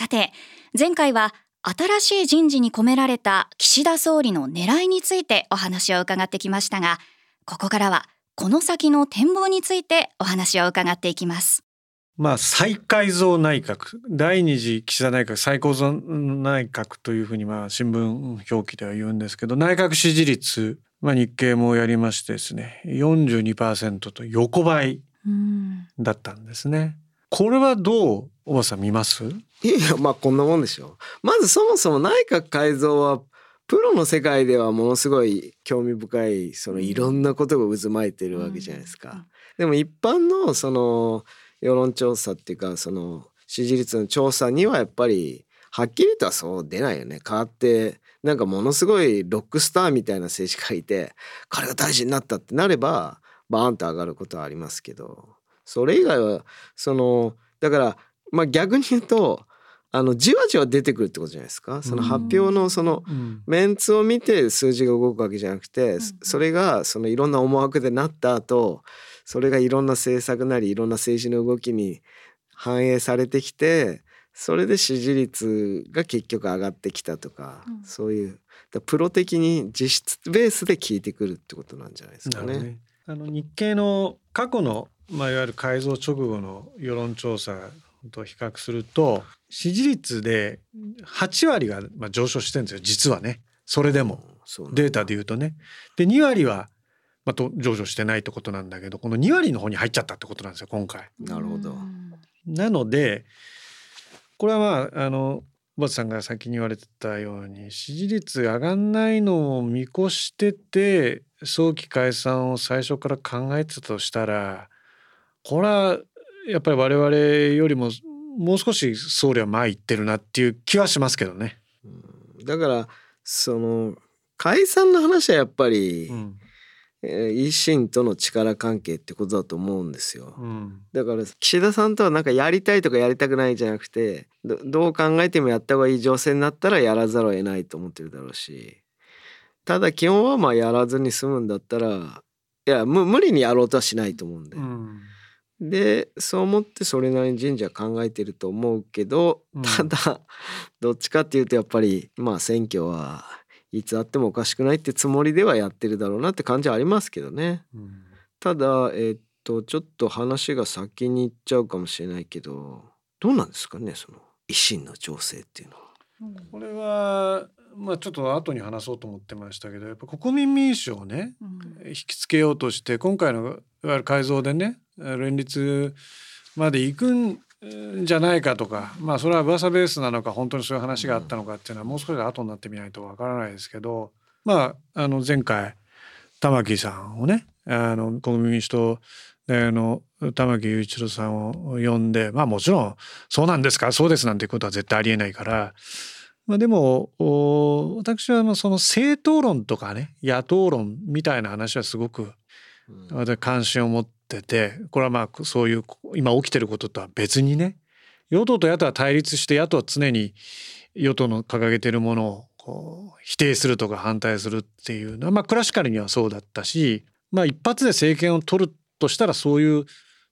さて前回は新しい人事に込められた岸田総理の狙いについてお話を伺ってきましたがここからはこの先の展望についてお話を伺っていきますまあ再改造内閣第二次岸田内閣再構造内閣というふうにまあ新聞表記では言うんですけど内閣支持率まあ日経もやりましてですね42%と横ばいだったんですね。これはどうおばさん見ます？いやまあこんなもんでしょう。まずそもそも内閣改造はプロの世界ではものすごい興味深いそのいろんなことが渦巻いてるわけじゃないですか。でも一般のその世論調査っていうかその支持率の調査にはやっぱりはっきりとはそう出ないよね。変わってなんかものすごいロックスターみたいな政治家がいて彼が大臣になったってなればバーンと上がることはありますけどそれ以外はそのだからまあ逆に言うとあのじわじわ出てくるってことじゃないですか。その発表のそのメンツを見て数字が動くわけじゃなくてそれがそのいろんな思惑でなった後それがいろんな政策なりいろんな政治の動きに反映されてきてそれで支持率が結局上がってきたとか、うん、そういうプロ的に実質ベースで効いてくるってことなんじゃないですかね。ね。あの日経の過去の、まあ、いわゆる改造直後の世論調査と比較すると支持率で8割がまあ上昇してるんですよ。実はね。それでも。データで言うとね。で2割はまあ、と上昇してないってことなんだけどこの2割の方に入っちゃったってことなんですよ今回。なるほど。なのでこれはまああの小畑さんが先に言われてたように支持率上がんないのを見越してて早期解散を最初から考えてたとしたらこれはやっぱり我々よりももう少し総理は前行ってるなっていう気はしますけどね。だからその解散の話はやっぱり、うん、えー、維新との力関係ってことだと思うんですよ、うん、だから岸田さんとはなんかやりたいとかやりたくないじゃなくてどう考えてもやった方がいい情勢になったらやらざるを得ないと思ってるだろうし。ただ基本はまあやらずに済むんだったらいや無理にやろうとはしないと思うんで、うん、でそう思ってそれなりに神社考えてると思うけどただ、どっちかっていうとやっぱりまあ選挙はいつあってもおかしくないってつもりではやってるだろうなって感じはありますけどね。うん、ただえー、っとちょっと話が先に行っちゃうかもしれないけどどうなんですかねその維新の情勢っていうのは。これはまあちょっと後に話そうと思ってましたけどやっぱ国民民主をね、うん、引きつけようとして今回のいわゆる改造でね連立まで行くんじゃないかとかまあそれは噂ベースなのか本当にそういう話があったのかっていうのはもう少し後になってみないとわからないですけどまああの前回玉木さんをねあの国民民主党大の玉木雄一郎さんを呼んでまあもちろんそうなんですかそうですなんていうことは絶対ありえないから。まあ、でも私はその政党論とかね野党論みたいな話はすごく私関心を持っててこれはまあそういう今起きてることとは別にね与党と野党は対立して野党は常に与党の掲げてるものをこう否定するとか反対するっていうのはまあクラシカルにはそうだったしまあ一発で政権を取るとしたらそういう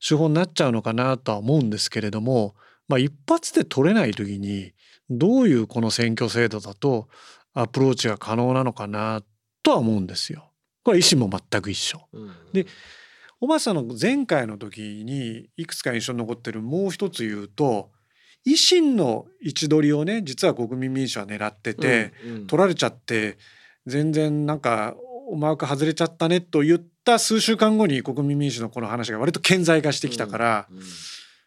手法になっちゃうのかなとは思うんですけれどもまあ一発で取れない時にどういうこの選挙制度だとアプローチが可能なのかなとは思うんですよ。これは維新も全く一緒。うん、で小畑さんの前回の時にいくつか印象に残ってるもう一つ言うと維新の位置取りをね実は国民民主は狙ってて、うんうん、取られちゃって全然なんか思惑外れちゃったねと言った数週間後に国民民主のこの話が割と顕在化してきたから、うんうん、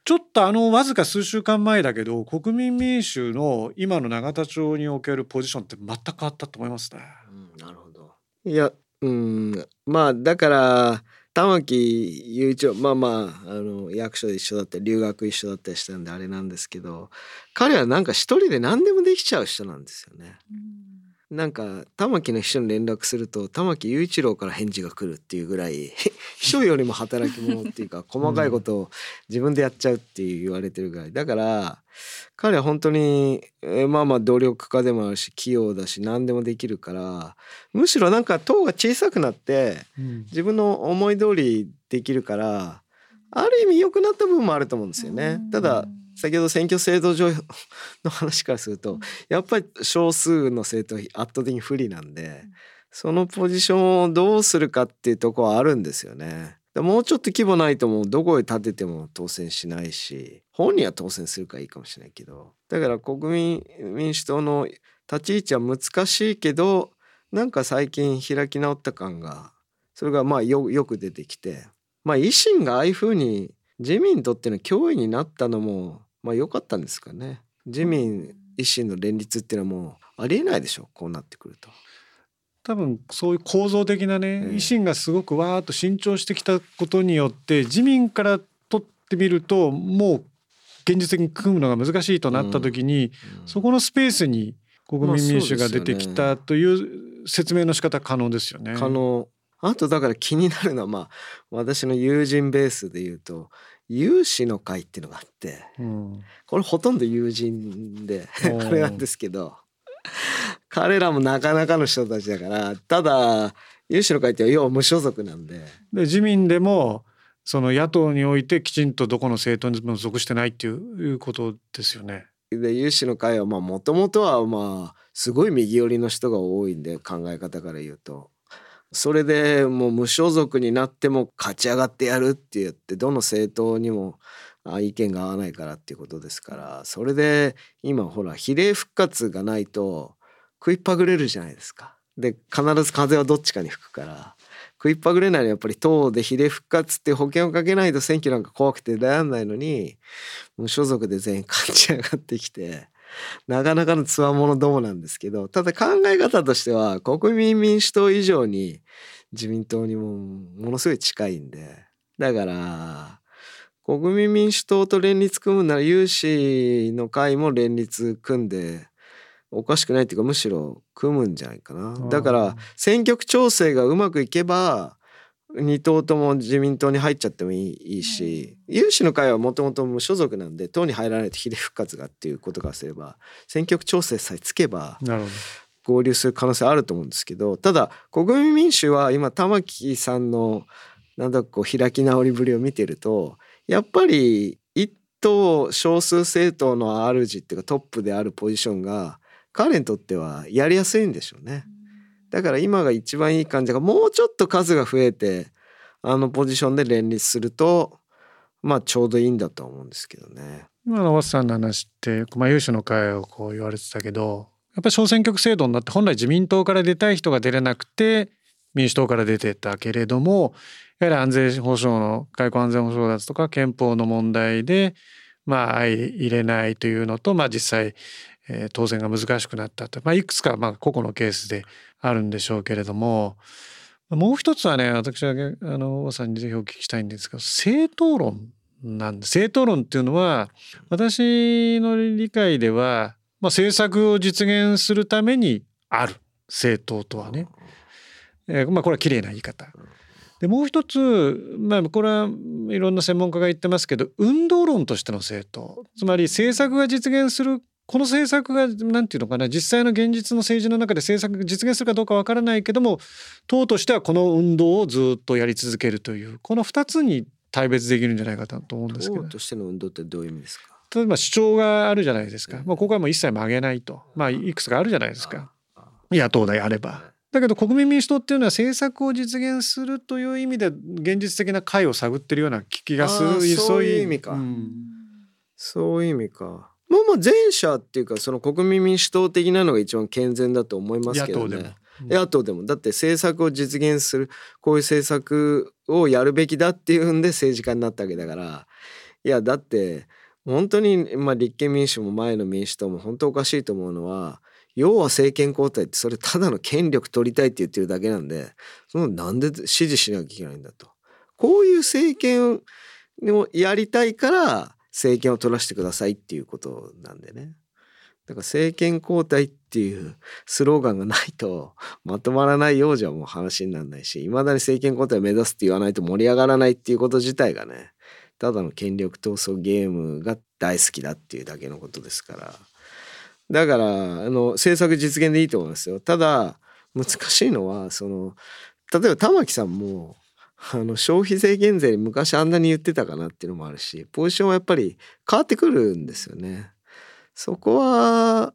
ちょっとあのわずか数週間前だけど国民民主の今の永田町におけるポジションって全く変わったと思いますね。うん、なるほど。いやうんまあだから玉木雄一郎まあまああの役所で一緒だったり留学一緒だったりしたんであれなんですけど彼はなんか一人で何でもできちゃう人なんですよね。うんなんか玉木の秘書に連絡すると玉木雄一郎から返事が来るっていうぐらい 秘書よりも働き者っていうか細かいことを自分でやっちゃうって言われてるぐらい。だから彼は本当に、えまあまあ努力家でもあるし器用だし何でもできるからむしろなんか党が小さくなって自分の思い通りできるからある意味良くなった部分もあると思うんですよね。ただ先ほど選挙制度上の話からするとやっぱり少数の政党圧倒的に不利なんでそのポジションをどうするかっていうとこはあるんですよね。もうちょっと規模ないともうどこへ立てても当選しないし本人は当選するからいいかもしれないけどだから国民民主党の立ち位置は難しいけどなんか最近開き直った感がそれがまあよよく出てきてまあ維新がああいうふうに自民にとっての脅威になったのもまあ良かったんですかね。自民維新の連立っていうのはもうありえないでしょこうなってくると。多分そういう構造的なね、維新がすごくわーっと伸長してきたことによって自民から取ってみるともう現実的に組むのが難しいとなった時に、うん。うん、そこのスペースに国民民主が出てきたという説明の仕方可能ですよね。可能。あとだから気になるのはまあ私の友人ベースで言うと有志の会っていうのがあって、うん、これほとんど友人で あれなんですけど彼らもなかなかの人たちだからただ有志の会って要は無所属なんで。で自民でもその野党においてきちんとどこの政党にも属してないっていうことですよね。で有志の会はもともとはまあすごい右寄りの人が多いんで考え方から言うと。それでもう無所属になっても勝ち上がってやるって言ってどの政党にも意見が合わないからっていうことですからそれで今ほら比例復活がないと食いっぱぐれるじゃないですか。で必ず風はどっちかに吹くから食いっぱぐれないのはやっぱり党で比例復活って保険をかけないと選挙なんか怖くて出らんないのに無所属で全員勝ち上がってきてなかなかのつわものどもなんですけどただ考え方としては国民民主党以上に自民党にもものすごい近いんでだから国民民主党と連立組むなら有志の会も連立組んでおかしくないっていうかむしろ組むんじゃないかな。だから選挙区調整がうまくいけば2党とも自民党に入っちゃってもいいし、有志の会はもともと無所属なんで党に入らないと比例復活がっていうことからすれば選挙区調整さえつけば合流する可能性あると思うんですけどただ国民民主は今玉木さんのなんだこう開き直りぶりを見てるとやっぱり一党少数政党の主っていうかトップであるポジションが彼にとってはやりやすいんでしょうね。だから今が一番いい感じがもうちょっと数が増えてあのポジションで連立するとまあちょうどいいんだと思うんですけどね。今のワッさんの話って、まあ、有志の会をこう言われてたけどやっぱり小選挙区制度になって本来自民党から出たい人が出れなくて民主党から出てたけれどもやはり安全保障の外交安全保障だとか憲法の問題でまあ相入れないというのと、まあ、実際えー、当選が難しくなったと、まあ、いくつかまあ個々のケースであるんでしょうけれどももう一つはね私はあの王さんにぜひお聞きしたいんですが政党論なんで政党論っていうのは私の理解では、まあ、政策を実現するためにある。政党とはね、えー、まあこれは綺麗な言い方。でもう一つまあこれはいろんな専門家が言ってますけど運動論としての政党つまり政策が実現するこの政策が何て言うのかな実際の現実の政治の中で政策が実現するかどうかわからないけども党としてはこの運動をずっとやり続けるというこの2つに大別できるんじゃないかと思うんですけど。党としての運動ってどういう意味ですか？例えば主張があるじゃないですか、まあ、ここはもう一切曲げないと、まあ、いくつかあるじゃないですか。野党であれば。だけど国民民主党っていうのは政策を実現するという意味で現実的な解を探ってるような気がする。そういう意味か、うん、そういう意味かまあまあ前者っていうかその国民民主党的なのが一番健全だと思いますけどね。野党でもだって政策を実現するこういう政策をやるべきだっていうんで政治家になったわけだからいやだって本当に、まあ、立憲民主も前の民主党も本当おかしいと思うのは要は政権交代ってそれただの権力取りたいって言ってるだけなんでそのなんで支持しなきゃいけないんだと。こういう政権をやりたいから政権を取らせてくださいっていうことなんでね。だから政権交代っていう スローガンがないと まとまらないようじゃもう話にならないし、いまだに政権交代を目指すって言わないと盛り上がらないっていうこと自体がね、ただの権力闘争ゲームが大好きだっていうだけのことですから。だから、あの、政策実現でいいと思いますよ。ただ、難しいのは、その、例えば玉木さんも、あの消費税減税昔あんなに言ってたかなっていうのもあるしポジションはやっぱり変わってくるんですよね。そこは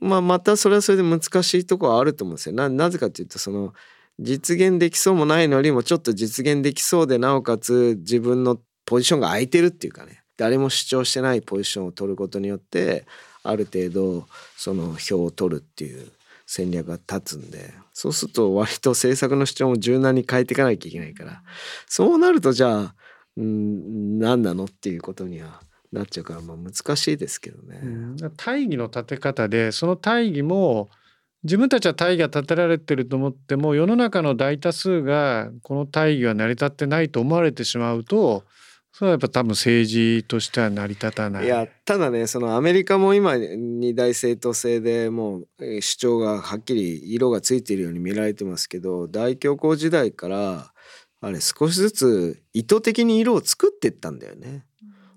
まあまたそれはそれで難しいとこはあると思うんですよ。ななぜかというとその実現できそうもないのにもちょっと実現できそうでなおかつ自分のポジションが空いてるっていうかね誰も主張してないポジションを取ることによってある程度その票を取るっていう戦略が立つんでそうすると割と政策の主張も柔軟に変えていかなきゃいけないからそうなるとじゃあん何なのっていうことにはなっちゃうからまあ難しいですけどね。うん、大義の立て方でその大義も自分たちは大義が立てられてると思っても世の中の大多数がこの大義は成り立ってないと思われてしまうとそれはやっぱ多分政治としては成り立たない。いやただねそのアメリカも今二大政党制でもう主張がはっきり色がついているように見られてますけど大恐慌時代からあれ少しずつ意図的に色を作っていったんだよね。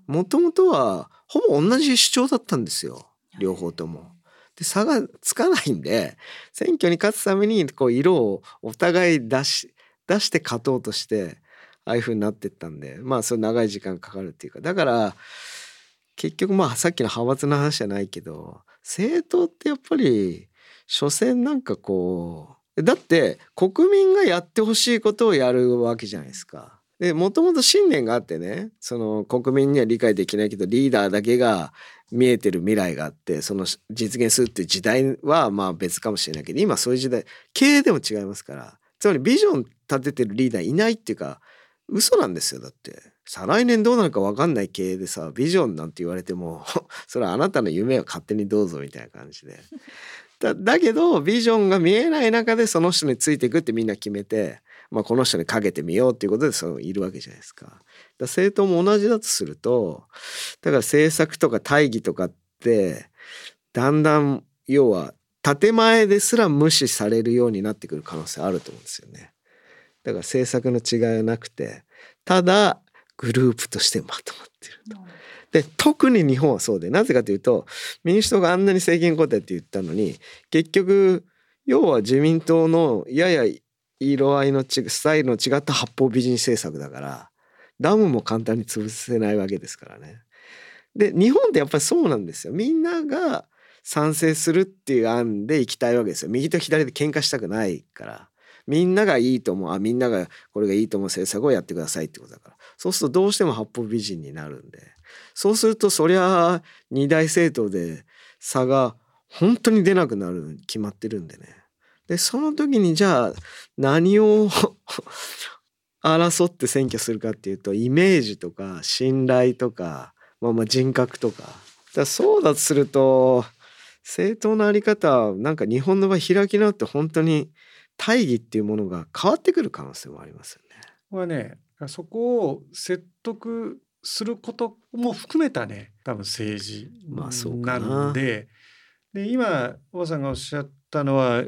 もともとはほぼ同じ主張だったんですよ両方とも。で差がつかないんで選挙に勝つためにこう色をお互い出し出して勝とうとしてああいう風になってったんでまあそれ長い時間かかるっていうかだから結局まあさっきの派閥の話じゃないけど政党ってやっぱり所詮なんかこうだって国民がやってほしいことをやるわけじゃないですか。でもともと信念があってねその国民には理解できないけどリーダーだけが見えてる未来があってその実現するっていう時代はまあ別かもしれないけど今そういう時代経営でも違いますからつまりビジョン立ててるリーダーいないっていうか嘘なんですよだって再来年どうなるか分かんない経営でさビジョンなんて言われても それはあなたの夢を勝手にどうぞみたいな感じでだだけどビジョンが見えない中でその人についていくってみんな決めてまあ、この人にかけてみようっていうことでそのいるわけじゃないですか。だ政党も同じだとするとだから政策とか大義とかってだんだん要は建前ですら無視されるようになってくる可能性あると思うんですよね。だから政策の違いはなくてただグループとしてまとまってると。で特に日本はそうでなぜかというと民主党があんなに政権交代って言ったのに結局要は自民党のやや色合いの違スタイルの違った八方美人政策だからダムも簡単に潰せないわけですからね。で日本ってやっぱりそうなんですよ。みんなが賛成するっていう案で行きたいわけですよ。右と左で喧嘩したくないから。みんながいいと思う。あみんながこれがいいと思う政策をやってくださいってことだから。そうするとどうしても八方美人になるんで。そうするとそりゃ二大政党で差が本当に出なくなる決まってるんでね。でその時にじゃあ何を争って選挙するかっていうとイメージとか信頼とか、まあ、まあ人格とか。だそうだとすると政党のあり方なんか日本の場合開き直って本当に大義っていうものが変わってくる可能性もありますよね。これはねそこを説得することも含めたね多分政治なんで,、で今小川さんがおっしゃったのは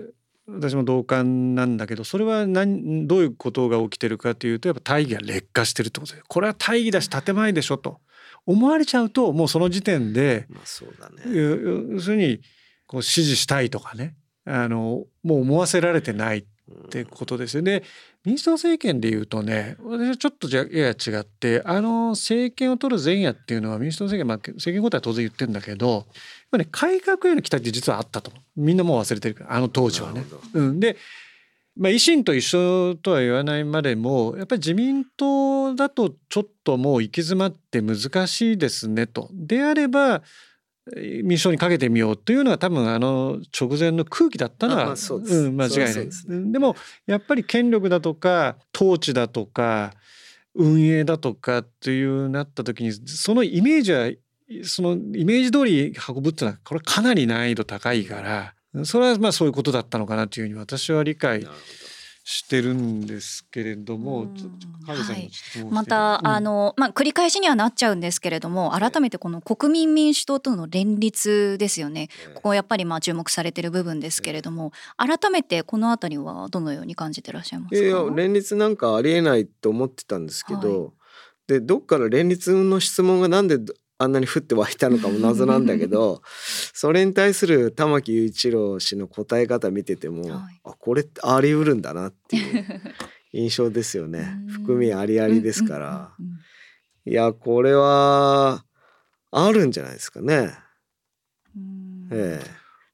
私も同感なんだけどそれは何どういうことが起きてるかというとやっぱ大義が劣化してるってことでこれは大義だし建前でしょと。思われちゃうともうその時点で、まあそうだね、要するにこう支持したいとかねあのもう思わせられてないってことですよね。民主党政権でいうとね私はちょっとじゃやや違ってあの政権を取る前夜っていうのは民主党政権、まあ、政権交代は当然言ってるんだけどぱね改革への期待って実はあったとみんなもう忘れてるからあの当時はね。うん、で、まあ、維新と一緒とは言わないまでもやっぱり自民党だとちょっともう行き詰まって難しいですねと。であれば民主党にかけてみようというのは多分あの直前の空気だったのは、うん、間違いない。でね、でもやっぱり権力だとか統治だとか運営だとかっていうなった時にそのイメージはそのイメージ通り運ぶっていうのはこれかなり難易度高いからそれはまあそういうことだったのかなというふうに私は理解してるんですけれども、はい、また、うん、あのまあ繰り返しにはなっちゃうんですけれども改めてこの国民民主党との連立ですよね、ここやっぱりまあ注目されてる部分ですけれども改めてこのあたりはどのように感じてらっしゃいますか？いや連立なんかありえないと思ってたんですけど、はい、でどっから連立の質問がなんであんなに降って湧いたのかも謎なんだけど それに対する玉木雄一郎氏の答え方見てても、はい、あこれあり得るんだなっていう 印象ですよね。含みありありですから。いやこれはあるんじゃないですかね。ええ、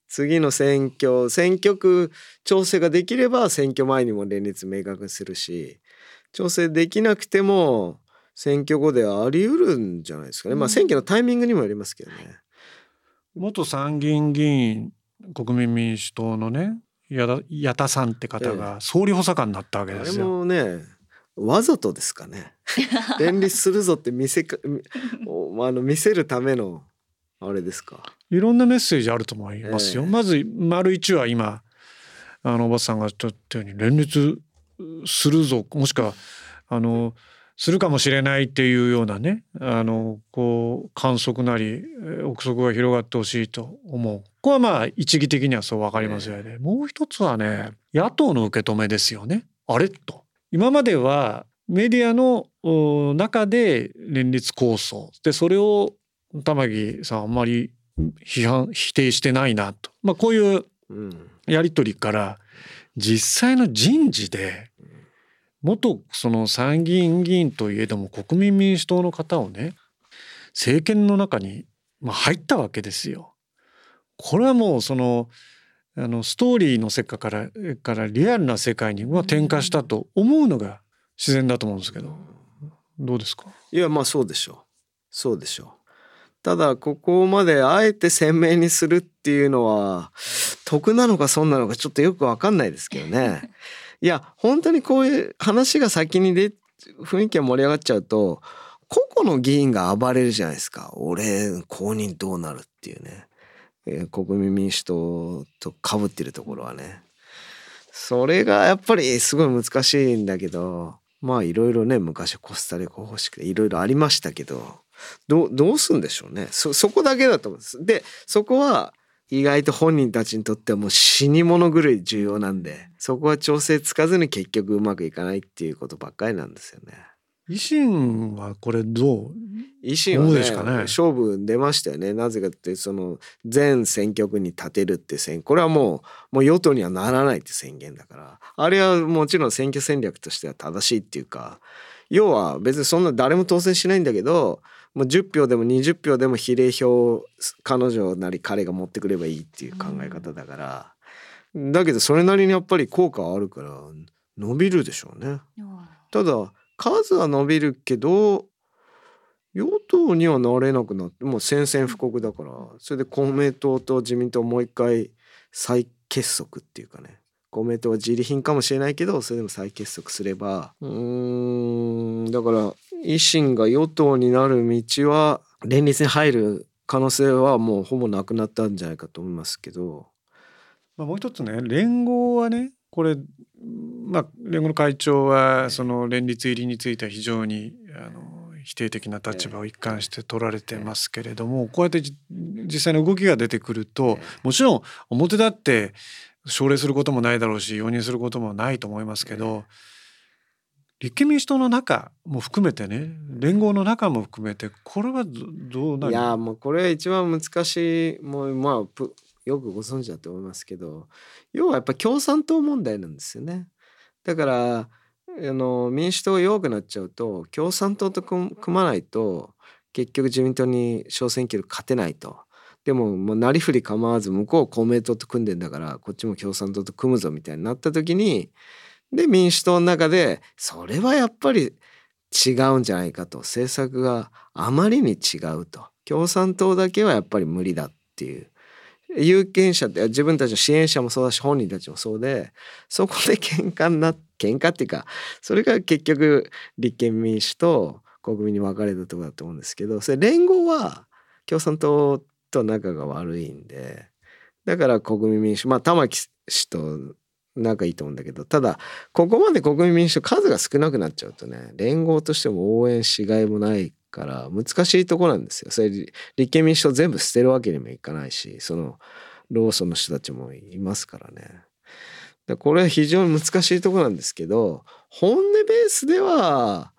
次の選挙選挙区調整ができれば選挙前にも連立明確にするし調整できなくても選挙後ではあり得るんじゃないですかね。まあ選挙のタイミングにもよりますけどね。元参議院議員国民民主党のね矢田さんって方が総理補佐官になったわけですよ。あれもねわざとですかね。連立するぞって見せか あの見せるためのあれですか。いろんなメッセージあると思いますよ、えー、まず丸一は今あのおばさんが言ったように連立するぞ。もしくはあのするかもしれないっていうようなねあのこう観測なり憶測が広がってほしいと思う。ここはまあ一義的にはそう分かりますよね、えー、もう一つはね野党の受け止めですよね。あれと。今まではメディアの中で連立構想。でそれを玉木さんあんまり批判否定してないなと、まあ、こういうやり取りから実際の人事で元その参議院議員といえども国民民主党の方をね政権の中に入ったわけですよ。これはもうそのあのストーリーの世界からからリアルな世界に転化したと思うのが自然だと思うんですけど。どうですか？いやまあそうでしょう。そうでしょう。ただここまであえて鮮明にするっていうのは得なのか損なのかちょっとよく分かんないですけどね。いや本当にこういう話が先にで雰囲気が盛り上がっちゃうと個々の議員が暴れるじゃないですか。俺公認どうなるっていうね。えー、国民民主党とかぶってるところはね。それがやっぱりすごい難しいんだけどまあいろいろね昔コスタリカ方式でいろいろありましたけどどうすんでしょうね。そそこだけだと思うんです。でそこは意外と本人たちにとってはもう死に物狂い重要なんでそこは調整つかずに結局うまくいかないっていうことばっかりなんですよね。維新はこれどう？維新はね、ね、勝負出ましたよね。なぜかってその全選挙区に立てるって宣これはもうもう与党にはならないって宣言だから。あれはもちろん選挙戦略としては正しいっていうか要は別にそんな誰も当選しないんだけどもう10票でも20票でも比例票彼女なり彼が持ってくればいいっていう考え方だから、うん、だけどそれなりにやっぱり効果はあるから伸びるでしょうね。ただ数は伸びるけど与党にはなれなくなってもう宣戦布告だから。それで公明党と自民党もう一回再結束っていうかね公明党は自利品かもしれないけどそれでも再結束すれば。うんだから維新が与党になる道は連立に入る可能性はもうほぼなくなったんじゃないかと思いますけど。まあ、もう一つね連合はねこれまあ連合の会長はその連立入りについては非常にあの否定的な立場を一貫して取られてますけれどもこうやって実際の動きが出てくるともちろん表立って奨励することもないだろうし容認することもないと思いますけど立憲民主党の中も含めてね連合の中も含めてこれはどうなる？いやもうこれ一番難しいもうまあよくご存知だと思いますけど要はやっぱ共産党問題なんですよね。だからあの民主党が弱くなっちゃうと共産党と組まないと結局自民党に小選挙で勝てないと。でももうなりふり構わず向こう公明党と組んでんだからこっちも共産党と組むぞみたいになった時にで民主党の中でそれはやっぱり違うんじゃないかと。政策があまりに違うと。共産党だけはやっぱり無理だっていう。有権者って自分たちの支援者もそうだし本人たちもそうでそこで喧嘩にな喧嘩っていうかそれが結局立憲民主と国民に分かれたところだと思うんですけどそれ連合は共産党と仲が悪いんでだから国民民主まあ玉木氏と仲いいと思うんだけどただここまで国民民主数が少なくなっちゃうとね連合としても応援しがいもないから難しいとこなんですよ。それ立憲民主党全部捨てるわけにもいかないしそのローソンの人たちもいますからね。でこれは非常に難しいとこなんですけど本音ベースでは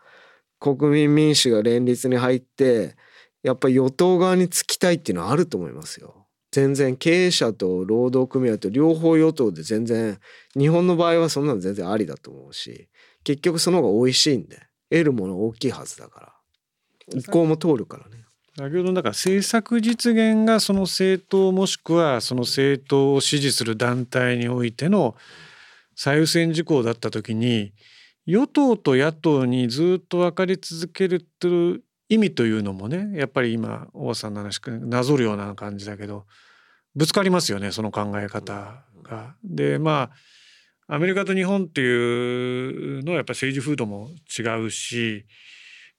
国民民主が連立に入ってやっぱり与党側につきたいっていうのはあると思いますよ。全然経営者と労働組合と両方与党で全然日本の場合はそんなの全然ありだと思うし結局その方が美味しいんで得るもの大きいはずだから意向も通るからね。先ほどだから政策実現がその政党もしくはその政党を支持する団体においての最優先事項だった時に与党と野党にずっと分かり続ける意味というのもねやっぱり今大さんの話なぞるような感じだけどぶつかりますよねその考え方が。でまあアメリカと日本っていうのはやっぱり政治風土も違うし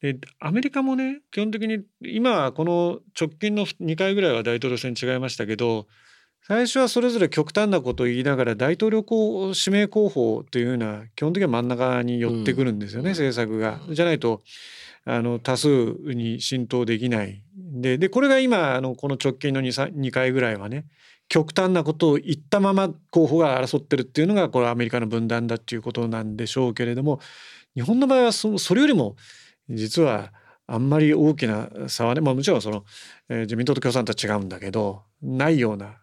でアメリカもね基本的に今はこの直近の2回ぐらいは大統領選違いましたけど最初はそれぞれ極端なことを言いながら大統領候指名候補というのは基本的には真ん中に寄ってくるんですよね、うん、政策が。じゃないとあの多数に浸透できないででこれが今あのこの直近の 2, 2回ぐらいはね極端なことを言ったまま候補が争ってるっていうのがこれアメリカの分断だっていうことなんでしょうけれども日本の場合はそそれよりも実はあんまり大きな差はね、まあ、もちろんその、えー、自民党と共産党は違うんだけどないような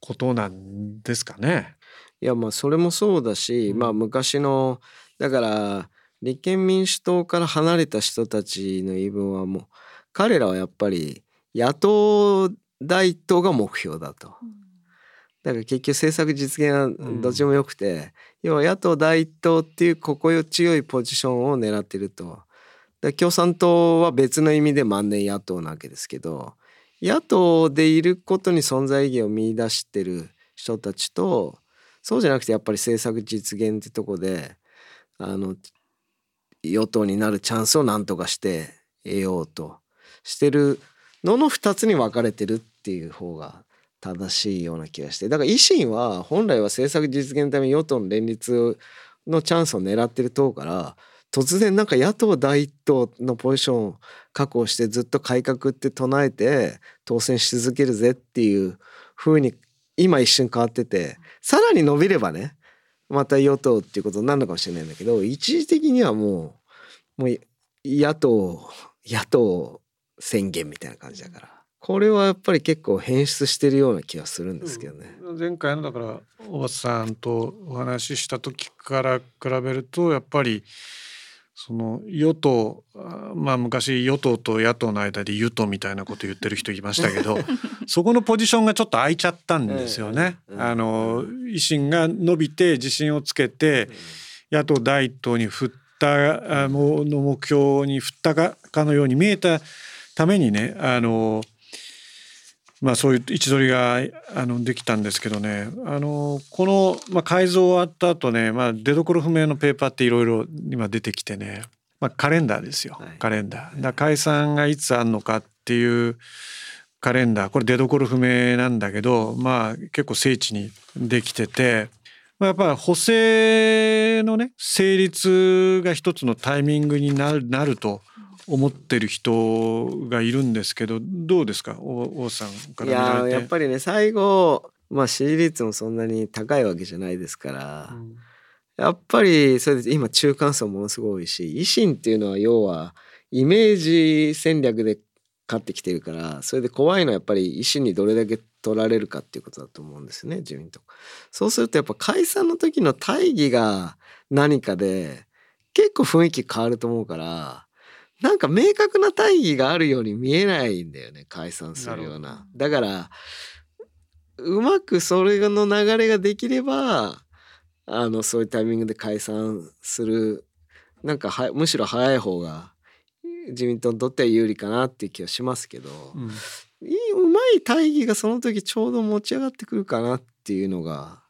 ことなんですかね。いやまあそれもそうだし、うん、まあ昔のだから立憲民主党から離れた人たちの言い分はもう彼らはやっぱり野党第一党が目標だと。だから結局政策実現はどっちもよくて、うん、要は野党第一党っていう心地よいポジションを狙ってると。共産党は別の意味で万年野党なわけですけど野党でいることに存在意義を見出してる人たちとそうじゃなくてやっぱり政策実現ってとこであの与党になるチャンスを何とかして得ようとしてるのの2つに分かれてるっていう方が正しいような気がして。だから維新は本来は政策実現のために与党の連立のチャンスを狙ってる党から突然なんか野党第一党のポジションを確保してずっと改革って唱えて当選し続けるぜっていう風に今一瞬変わっててさらに伸びればねまた与党っていうことになるのかもしれないんだけど一時的にはもうもう野党野党宣言みたいな感じだからこれはやっぱり結構変質してるような気がするんですけどね。前回のだから大場さんとお話しした時から比べるとやっぱりその与党まあ昔与党と野党の間で与党みたいなこと言ってる人いましたけど そこのポジションがちょっと空いちゃったんですよね。あの維新が伸びて自信をつけて野党第一党に振ったもの目標に振ったかのように見えたためにねあのまあそういう位置取りがあのできたんですけどね。あのこの、まあ、改造終わった後ね、まあ、出どころ不明のペーパーっていろいろ今出てきてね、まあ、カレンダーですよ、はい、カレンダー。だ解散がいつあんのかっていうカレンダー。これ出どころ不明なんだけどまあ結構精緻にできてて。まあ、やっぱり補正のね成立が一つのタイミングになるなると思ってる人がいるんですけどどうですか？王さんからいややっぱりね最後まあ支持率もそんなに高いわけじゃないですから、うん、やっぱりそれで今中間層ものすごい多いし維新っていうのは要はイメージ戦略で勝ってきてるからそれで怖いのはやっぱり維新にどれだけ取られるかっていうことだと思うんですね自民党。そうするとやっぱ解散の時の大義が何かで結構雰囲気変わると思うからなんか明確な大義があるように見えないんだよね解散するような。だからうまくそれの流れができればあのそういうタイミングで解散するなんかはむしろ早い方が自民党にとっては有利かなっていう気はしますけど、うん、いいうまい大義がその時ちょうど持ち上がってくるかなっていうのが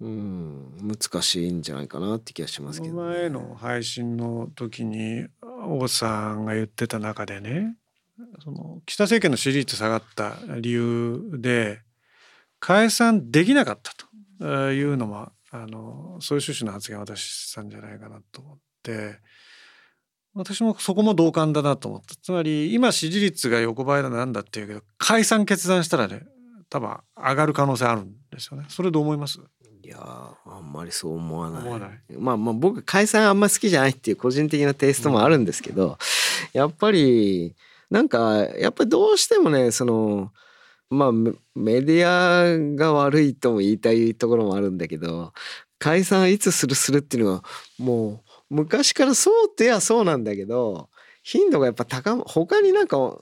うん難しいんじゃないかなって気がしますけど、ね、前の配信の時に王さんが言ってた中でねその岸田政権の支持率下がった理由で解散できなかったと。いうのもあのそういう趣旨の発言を私したんじゃないかなと思って。私もそこも同感だなと思った。つまり今支持率が横ばいだなんだっていうけど解散決断したらね多分上がる可能性あるんですよね。それどう思います？いやあんまりそう思わない。まあまあ僕解散あんま好きじゃないっていう個人的なテイストもあるんですけど、うん、やっぱりなんかやっぱりどうしてもねそのまあメディアが悪いとも言いたいところもあるんだけど解散いつするするっていうのはもう昔からそうってやそうなんだけど頻度がやっぱ高ま他になんか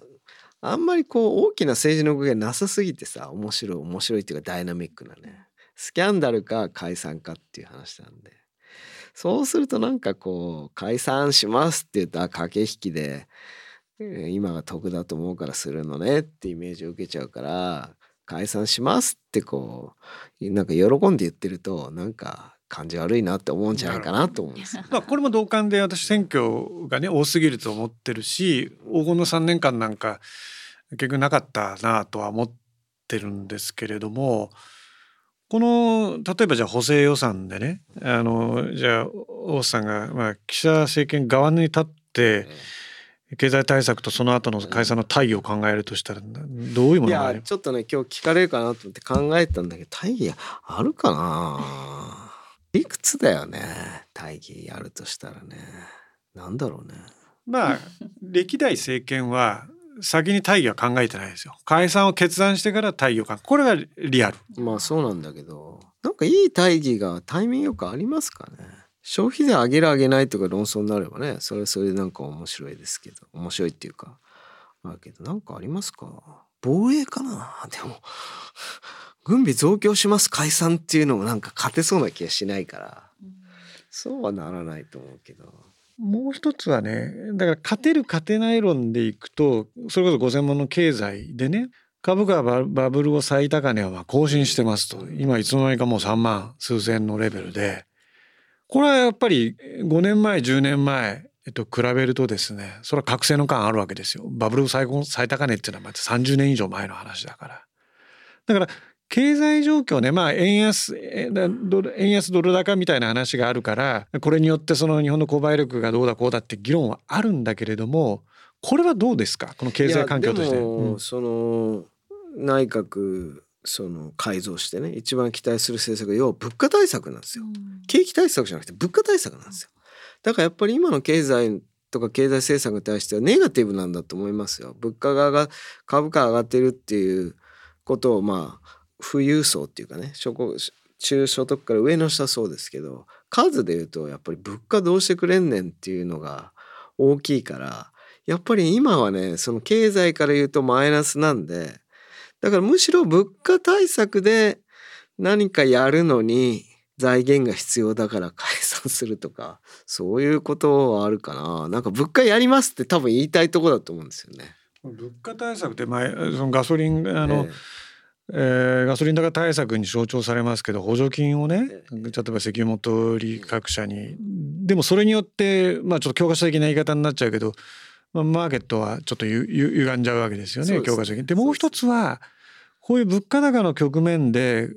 あんまりこう大きな政治の動きがなさすぎてさ面白い面白いっていうかダイナミックなねスキャンダルか解散かっていう話なんでそうするとなんかこう解散しますって言ったら駆け引きで今が得だと思うからするのねってイメージを受けちゃうから解散しますってこうなんか喜んで言ってるとなんか感じ悪いなって思うんじゃないかなと思うんです。まあこれも同感で私選挙がね多すぎると思ってるし黄金の3年間なんか結局なかったなとは思ってるんですけれどもこの例えばじゃあ補正予算でねあのじゃあ大さんが、まあ、岸田政権側に立って、経済対策とその後の解散の大義を考えるとしたらどういうものがありちょっとね今日聞かれるかなと思って考えたんだけど大義あるかな？いくつだよね？大義やるとしたらね。なんだろうね。まあ歴代政権は先に大義は考えてないですよ。解散を決断してから大義を考えこれがリアル。まあそうなんだけどなんかいい大義がタイミングよくありますかね。消費税上げる上げないとか論争になればねそれはそれでなんか面白いですけど面白いっていうか。あるけどなんかありますか？防衛かな？でも軍備増強します解散っていうのもなんか勝てそうな気がしないから、そうはならないと思うけど。もう一つはねだから勝てる勝てない論でいくとそれこそ五千万の経済でね株価はバブルを最高値は更新してますと。今いつの間にかもう3万数千のレベルで。これはやっぱり5年前10年前えっと、比べるとですねそれは覚醒の感あるわけですよ。バブル最高最高値っていうのはまた30年以上前の話だから。だから経済状況ねまあ円安円安ドル高みたいな話があるからこれによってその日本の購買力がどうだこうだって議論はあるんだけれどもこれはどうですか？この経済環境として。うん、その内閣その改造してね一番期待する政策は要は物価対策なんですよ、景気対策じゃなくて物価対策なんですよ。だからやっぱり今の経済とか経済政策に対してはネガティブなんだと思いますよ。物価が上が株価上がってるっていうことをまあ富裕層っていうかね中所得から上の下そうですけど数で言うとやっぱり物価どうしてくれんねんっていうのが大きいからやっぱり今はねその経済から言うとマイナスなんでだからむしろ物価対策で何かやるのに財源が必要だから解散するとかそういうことはあるかななんか物価やりますって多分言いたいとこだと思うんですよね。物価対策って前そのガソリンあの、えーえー、ガソリン高対策に象徴されますけど補助金をね例えば石油元売り各社に。でもそれによってまあちょっと教科書的な言い方になっちゃうけどまあ、マーケットはちょっとゆゆ歪んじゃうわけですよね教科書的でもう一つはこういう物価高の局面で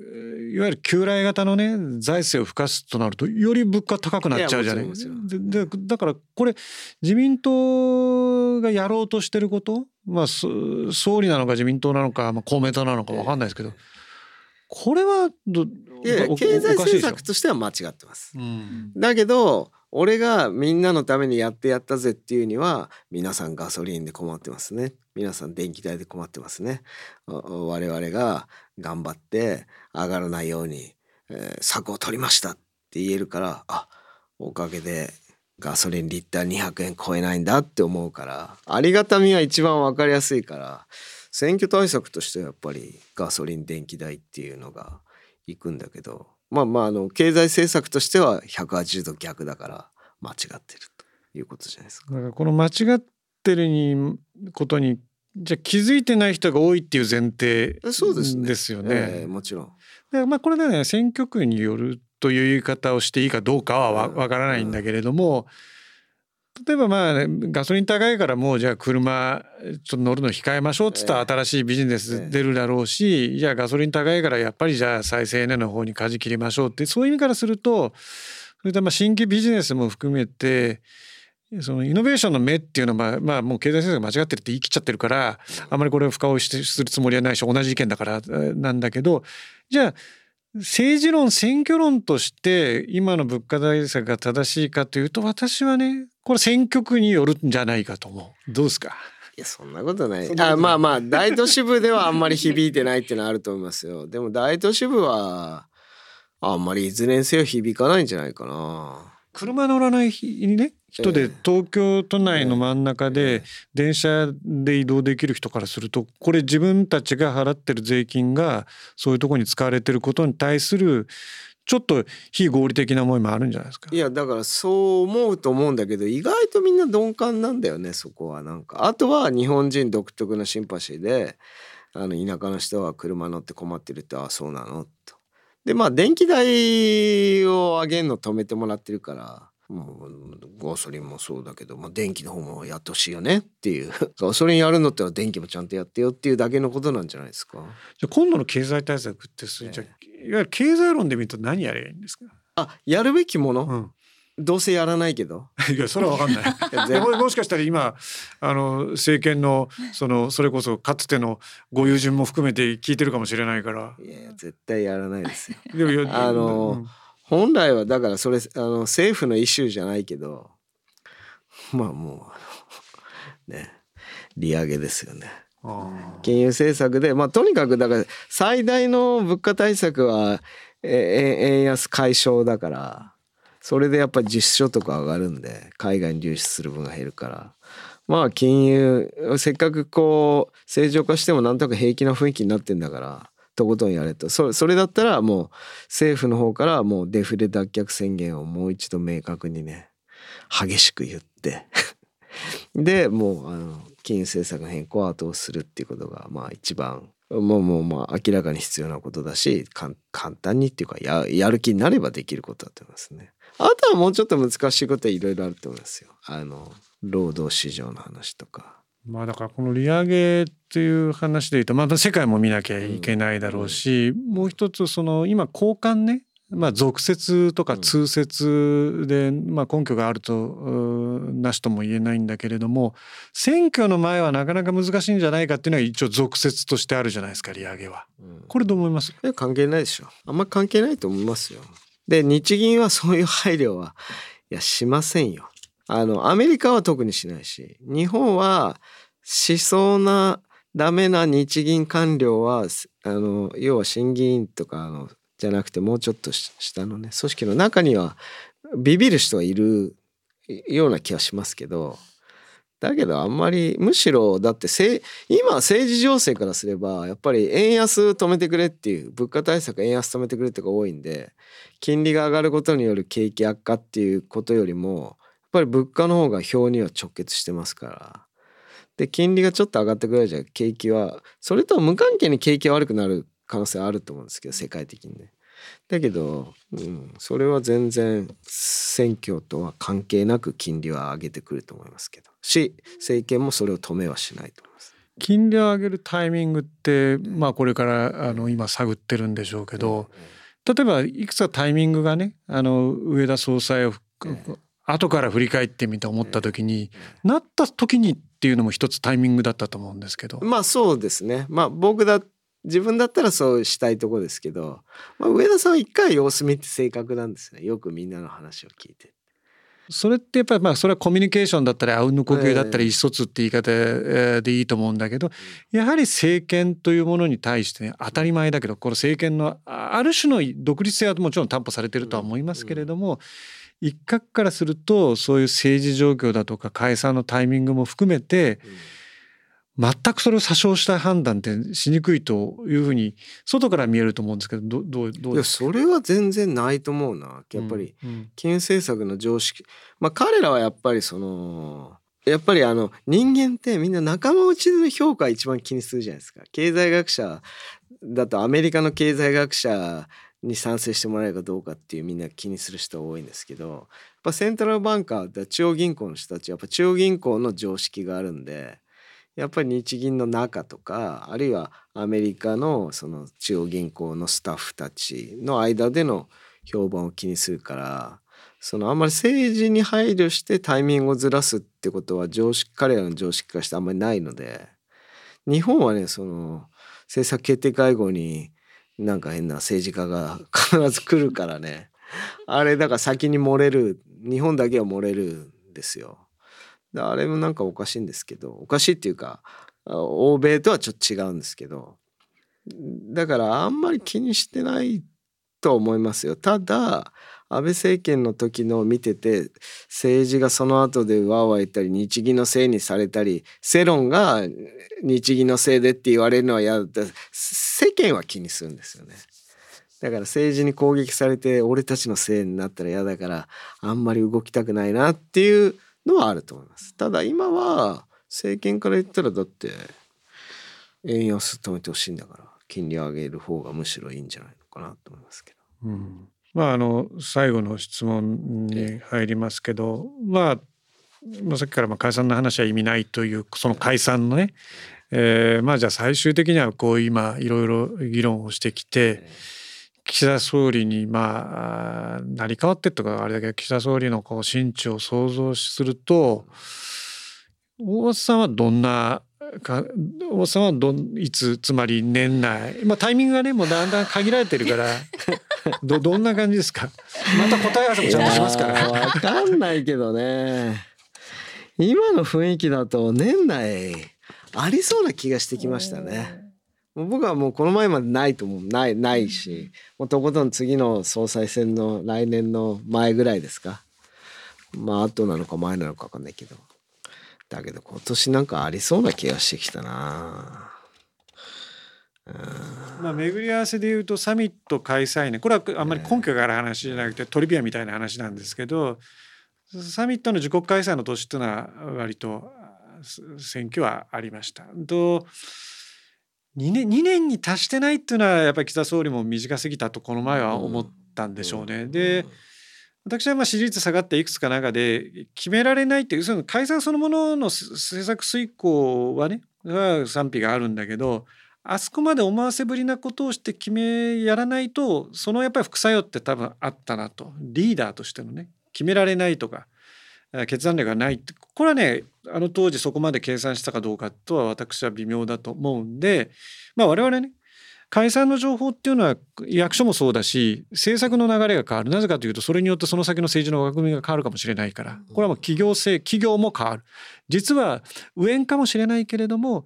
いわゆる旧来型のね財政を付加すとなるとより物価高くなっちゃうじゃない？でだからこれ自民党がやろうとしてること？まあ総理なのか自民党なのか、まあ、公明党なのか分かんないですけど、これはどいや経済政策としては間違ってます。うん、だけど俺がみんなのためにやってやったぜっていうには皆さんガソリンで困ってますね。皆さん電気代で困ってますね。我々が頑張って上がらないように、えー、策を取りましたって言えるからあおかげでガソリンリッター200円超えないんだって思うからありがたみは一番分かりやすいから選挙対策としてはやっぱりガソリン電気代っていうのがいくんだけどまあまああの経済政策としては180度逆だから間違ってるということじゃないですか。だからこの間違ってるにことにじゃ気づいてない人が多いっていう前提ですねですよね。えー、もちろん。でまあこれでね選挙区によるという言い方をしていいかどうかはわわからないんだけれども。うん例えばまあガソリン高いからもうじゃあ車ちょっと乗るの控えましょうっつったら新しいビジネス出るだろうしじゃあガソリン高いからやっぱりじゃあ再生エネの方に舵切りましょうってそういう意味からするとそれでまあ新規ビジネスも含めてそのイノベーションの目っていうのはまあもう経済政策が間違ってるって言い切っちゃってるからあまりこれを深追いするつもりはないし同じ意見だからなんだけどじゃあ政治論選挙論として今の物価対策が正しいかというと私はねこれ選挙区によるんじゃないかと思う。どうですか？いやそんなことない。あまあまあ大都市部ではあんまり響いてないっていうのはあると思いますよ。でも大都市部はあんまりいずれにせよ響かないんじゃないかな。車乗らない日にね人で東京都内の真ん中で電車で移動できる人からするとこれ自分たちが払ってる税金がそういうとこに使われてることに対するちょっと非合理的な思いもあるんじゃないですか。いやだからそう思うと思うんだけど意外とみんな鈍感なんだよねそこはなんか。あとは日本人独特のシンパシーであの田舎の人は車乗って困ってるってああそうなの？と。でまあ電気代を上げるの止めてもらってるからガソリンもそうだけど、まあ、電気の方もやってほしいよねっていう ガソリンやるのっては電気もちゃんとやってよっていうだけのことなんじゃないですか。じゃ今度の経済対策ってそれじゃ、えー、いわゆる経済論で見ると何やればいいんですかあやるべきもの、うんどうせやらないけど。いやそれは分かんない も。もしかしたら今あの政権のそのそれこそかつてのご友人も含めて聞いてるかもしれないから。いや絶対やらないですよ。あの、うん、本来はだからそれあの政府のイシューじゃないけど まあもう ね利上げですよね。金融政策でまあとにかくだから最大の物価対策はえ円安解消だからそれでやっぱり実質所得上がるんで海外に流出する分が減るからまあ金融せっかくこう正常化してもなんとか平気な雰囲気になってんだからとことんやれとそれだったらもう政府の方からもうデフレ脱却宣言をもう一度明確にね激しく言って でもうあの金融政策の変更を後押しするっていうことがまあ一番もうもうまあ明らかに必要なことだし簡単にっていうかややる気になればできることだと思いますね。あとはもうちょっと難しいことはいろいろあると思いますよ。あの労働市場の話とか。まあだからこの利上げっていう話でいうとまた世界も見なきゃいけないだろうし、もう一つその今交換ねまあ、俗説とか通説で、まあ、根拠があるとなしとも言えないんだけれども選挙の前はなかなか難しいんじゃないかっていうのは一応俗説としてあるじゃないですか利上げは。これどう思います？関係ないでしょあんま関係ないと思いますよ。で日銀はそういう配慮はいやしませんよ。あのアメリカは特にしないし日本はしそうなダメな日銀官僚はあの要は審議員とかのじゃなくてもうちょっと下のね。組織の中にはビビる人はいるような気はしますけど。だけどあんまりむしろだって今政治情勢からすればやっぱり円安止めてくれっていう物価対策円安止めてくれってが多いんで金利が上がることによる景気悪化っていうことよりもやっぱり物価の方が表には直結してますから。で金利がちょっと上がってくれるじゃ景気は。それとは無関係に景気が悪くなる可能性あると思うんですけど世界的にね。だけど、うん、それは全然選挙とは関係なく金利は上げてくると思いますけど。し政権もそれを止めはしないと思います。金利を上げるタイミングって、まあ、これからあの今探ってるんでしょうけど、例えばいくつかタイミングがねあの上田総裁を後から振り返ってみて思った時に、なった時にっていうのも一つタイミングだったと思うんですけど。まあそうですね。まあ僕だ自分だったらそうしたいとこですけど、まあ、上田さんは一回様子見って性格なんですねよくみんなの話を聞いて。それってやっぱりまあそれはコミュニケーションだったりあうんの呼吸だったり意思疎通って言い方でいいと思うんだけどやはり政権というものに対して当たり前だけどこの政権のある種の独立性はもちろん担保されてるとは思いますけれども一角からするとそういう政治状況だとか解散のタイミングも含めて、全くそれを詐称した判断ってしにくいというふうに外から見えると思うんですけどどどうどういやそれは全然ないと思うなやっぱり、金融政策の常識。まあ彼らはやっぱりそのやっぱりあの人間ってみんな仲間内での評価一番気にするじゃないですか。経済学者だとアメリカの経済学者に賛成してもらえるかどうかっていうみんな気にする人多いんですけどやっぱセントラルバンカーって中央銀行の人たちやっぱ中央銀行の常識があるんでやっぱり日銀の中とかあるいはアメリカのその中央銀行のスタッフたちの間での評判を気にするからそのあんまり政治に配慮してタイミングをずらすってことは常識彼らの常識化してあんまりないので日本はねその政策決定会合になんか変な政治家が必ず来るからねあれだから先に漏れる日本だけは漏れるんですよ。あれもなんかおかしいんですけどおかしいっていうか欧米とはちょっと違うんですけどだからあんまり気にしてないと思いますよ。ただ安倍政権の時のを見てて政治がその後でわーわー言ったり日銀のせいにされたり世論が日銀のせいでって言われるのは嫌だって世間は気にするんですよね。だから政治に攻撃されて俺たちのせいになったら嫌だからあんまり動きたくないなっていうのはあると思います。ただ今は政権から言ったらだって円安止めてほしいんだから金利を上げる方がむしろいいんじゃないのかなと思いますけど。うんまあ、あの最後の質問に入りますけど、まあ、まあ、さっきからまあ解散の話は意味ないというその解散のね、えー、まあじゃあ最終的にはこう今いろいろ議論をしてきて岸田総理にまあ成り代わってとかあれだけど岸田総理のこう心地を想像すると大松さんはどんなか大松さんはどいつつまり年内。まあタイミングがねもうだんだん限られてるから どどんな感じですか？また答え合わせもちゃんとしますから。わかんないけどね。今の雰囲気だと年内ありそうな気がしてきましたね。僕はもうこの前までないと思う。ないないしもうとことん次の総裁選の来年の前ぐらいですか。まあ後なのか前なのか分かんないけどだけど今年なんかありそうな気がしてきたな。まあ、巡り合わせでいうとサミット開催ね。これはあんまり根拠がある話じゃなくてトリビアみたいな話なんですけどサミットの自国開催の年っていうのは割と選挙はありました。と2年 ,2 年に達してないっていうのはやっぱり岸田総理も短すぎたとこの前は思ったんでしょうね。で私はまあ支持率下がっていくつか中で決められないっていうその解散そのものの政策遂行はね賛否があるんだけどあそこまで思わせぶりなことをして決めやらないとそのやっぱり副作用って多分あったなと。リーダーとしてのね決められないとか決断力がないって。これはねあの当時そこまで計算したかどうかとは私は微妙だと思うんでまあ我々ね解散の情報っていうのは役所もそうだし政策の流れが変わる。なぜかというとそれによってその先の政治の枠組みが変わるかもしれないから。これはもう企業性企業も変わる。実は上縁かもしれないけれども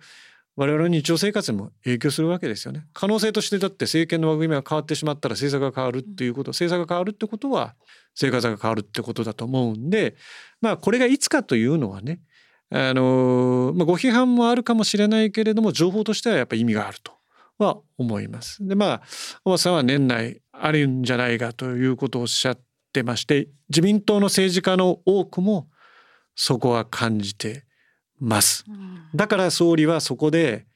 我々の日常生活にも影響するわけですよね。可能性としてだって政権の枠組みが変わってしまったら政策が変わるっていうこと政策が変わるってことは生活が変わるってことだと思うんでまあこれがいつかというのはねあのまあ、ご批判もあるかもしれないけれども情報としてはやっぱり意味があるとは思います。でまあ大松さんは年内あるんじゃないかということをおっしゃってまして自民党の政治家の多くもそこは感じてます。だから総理はそこで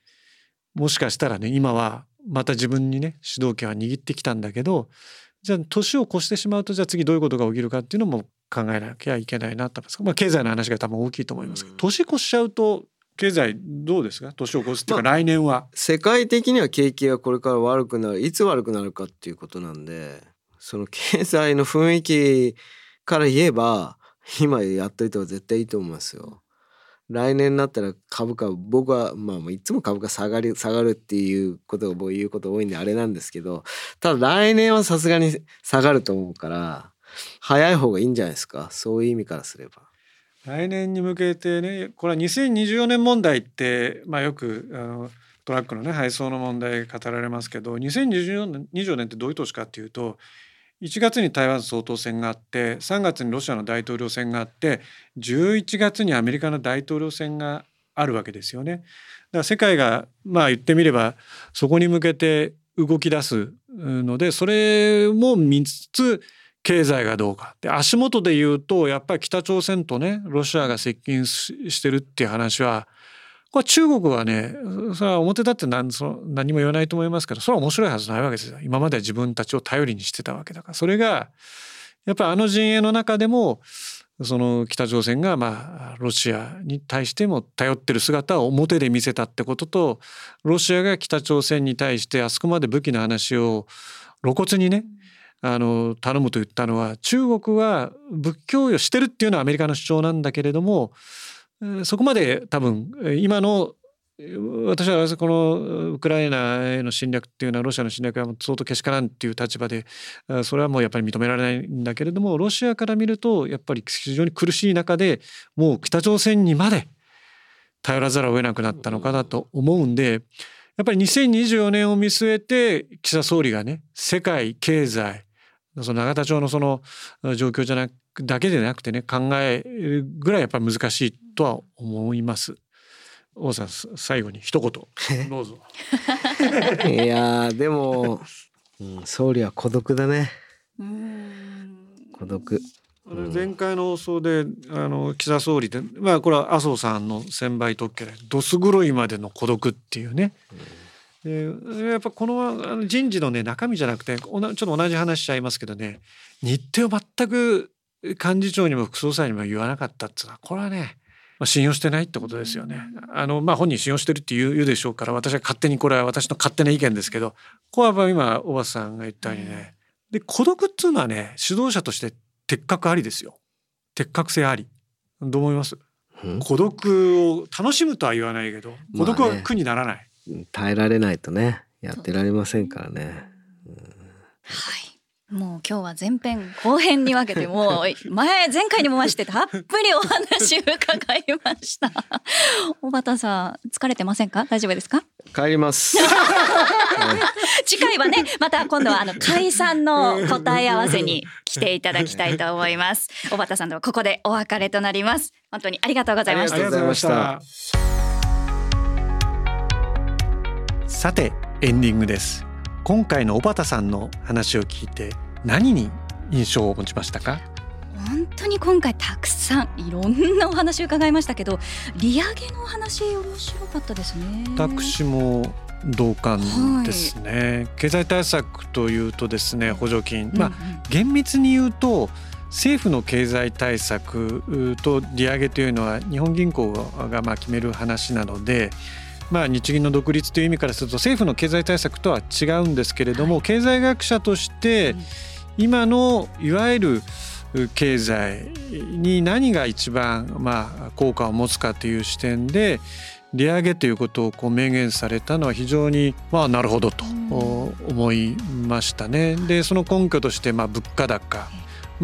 もしかしたらね今はまた自分にね主導権は握ってきたんだけどじゃあ年を越してしまうとじゃあ次どういうことが起きるかっていうのも考えなきゃいけないなと思います。まあ経済の話が多分大きいと思いますけど、年越しちゃうと経済どうですか？年を越すっていうか来年は、世界的には景気がこれから悪くなるいつ悪くなるかっていうことなんでその経済の雰囲気から言えば今やっといた方が絶対いいと思いますよ。来年になったら株価僕はまあいつも株価下がり下がるっていうことを言うこと多いんであれなんですけどただ来年はさすがに下がると思うから早い方がいいんじゃないですか？そういう意味からすれば。来年に向けてねこれは2024年問題って、まあ、よくあのトラックのね配送の問題語られますけど2024年年ってどういう年かっていうと1月に台湾総統選があって3月にロシアの大統領選があって11月にアメリカの大統領選があるわけですよね。だから世界がまあ言ってみればそこに向けて動き出すのでそれも見つつ経済がどうか。で足元で言うとやっぱり北朝鮮とねロシアが接近してるっていう話はこれ中国はねそれは表立って何その何も言わないと思いますけどそれは面白いはずないわけですよ。今までは自分たちを頼りにしてたわけだから。それがやっぱりあの陣営の中でもその北朝鮮がまあロシアに対しても頼ってる姿を表で見せたってこととロシアが北朝鮮に対してあそこまで武器の話を露骨にねあの頼むと言ったのは中国は武器供与してるっていうのはアメリカの主張なんだけれどもそこまで多分今の私はこのウクライナへの侵略っていうのはロシアの侵略は相当けしからんっていう立場でそれはもうやっぱり認められないんだけれどもロシアから見るとやっぱり非常に苦しい中でもう北朝鮮にまで頼らざるを得なくなったのかなと思うんでやっぱり2024年を見据えて岸田総理がね世界経済その永田町のその状況じゃなくだけでなくてね考えるぐらいやっぱり難しいとは思います。王さん最後に一言どうぞ。いやでも、うん、総理は孤独だね。孤独。前回の放送であの岸田総理でまあこれは麻生さんの専売特許でどす黒いまでの孤独っていうね。でやっぱこの人事のね中身じゃなくてちょっと同じ話しちゃいますけどね日程を全く幹事長にも副総裁にも言わなかったっつうのはこれはねまあ、信用してないってことですよね。あのまあ本人信用してるって言うでしょうから私は勝手にこれは私の勝手な意見ですけどここはやっぱ今小畑さんが言ったようにね、で孤独っつうのはね指導者として鉄格ありですよ。鉄格性あり。どう思います、うん、孤独を楽しむとは言わないけど孤独は苦にならない、まあね、耐えられないとねやってられませんからね、うん、はい。もう今日は前編後編に分けてもう 前前回にも増してたっぷりお話伺いました。小畑さん疲れてませんか？大丈夫ですか？帰ります。次回はねまた今度はあの解散の答え合わせに来ていただきたいと思います。小畑さんとはここでお別れとなります。本当にありがとうございました。ありがとうございましたさてエンディングです。今回の小畑さんの話を聞いて何に印象を持ちましたか？本当に今回たくさんいろんなお話を伺いましたけど利上げのお話面白かったですね。私も同感ですね、はい、経済対策というとですね補助金、まあ、厳密に言うと政府の経済対策と利上げというのは日本銀行がまあ決める話なのでまあ、日銀の独立という意味からすると政府の経済対策とは違うんですけれども、経済学者として今のいわゆる経済に何が一番まあ効果を持つかという視点で利上げということをこう明言されたのは非常にまあなるほどと思いましたね。でその根拠としてまあ物価高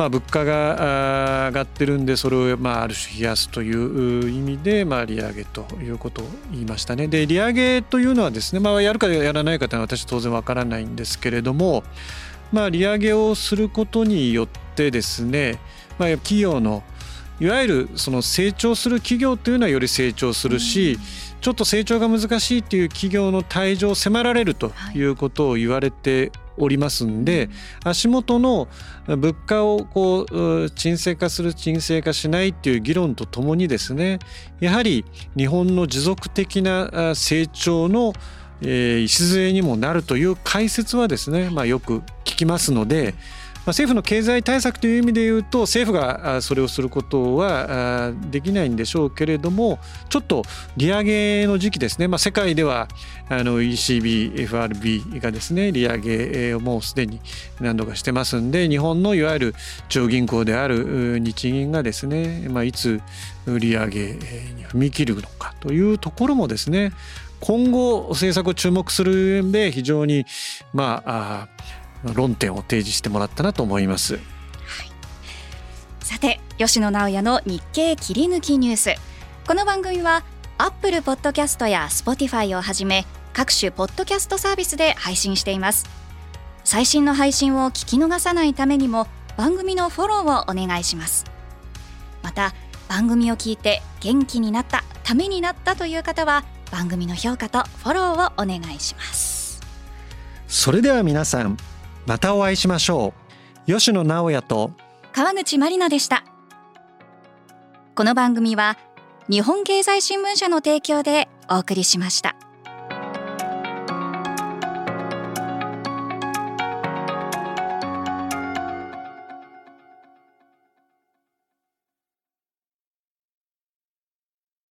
まあ、物価が上がってるんでそれをまあある種冷やすという意味でまあ利上げということを言いましたね。で利上げというのはですね、まあ、やるかやらないかというのは私当然わからないんですけれども、まあ、利上げをすることによってですね、まあ、企業のいわゆるその成長する企業というのはより成長するし、ちょっと成長が難しいっていう企業の退場を迫られるということを言われておりますんで、足元の物価をこう沈静化する沈静化しないっていう議論とともにですねやはり日本の持続的な成長の礎にもなるという解説はですね、まあ、よく聞きますので。政府の経済対策という意味で言うと政府がそれをすることはできないんでしょうけれどもちょっと利上げの時期ですね、まあ、世界では ECB、FRB がですね利上げをもうすでに何度かしてますんで日本のいわゆる中央銀行である日銀がですね、まあ、いつ利上げに踏み切るのかというところもですね今後政策を注目する上で非常にまあ論点を提示してもらったなと思います。はい、さて吉野直也の日経切り抜きニュース。この番組はアップルポッドキャストやスポティファイをはじめ各種ポッドキャストサービスで配信しています。最新の配信を聞き逃さないためにも番組のフォローをお願いします。また番組を聞いて元気になったためになったという方は番組の評価とフォローをお願いします。それでは皆さんまたお会いしましょう。吉野直也と。川口真理奈でした。この番組は日本経済新聞社の提供でお送りしました。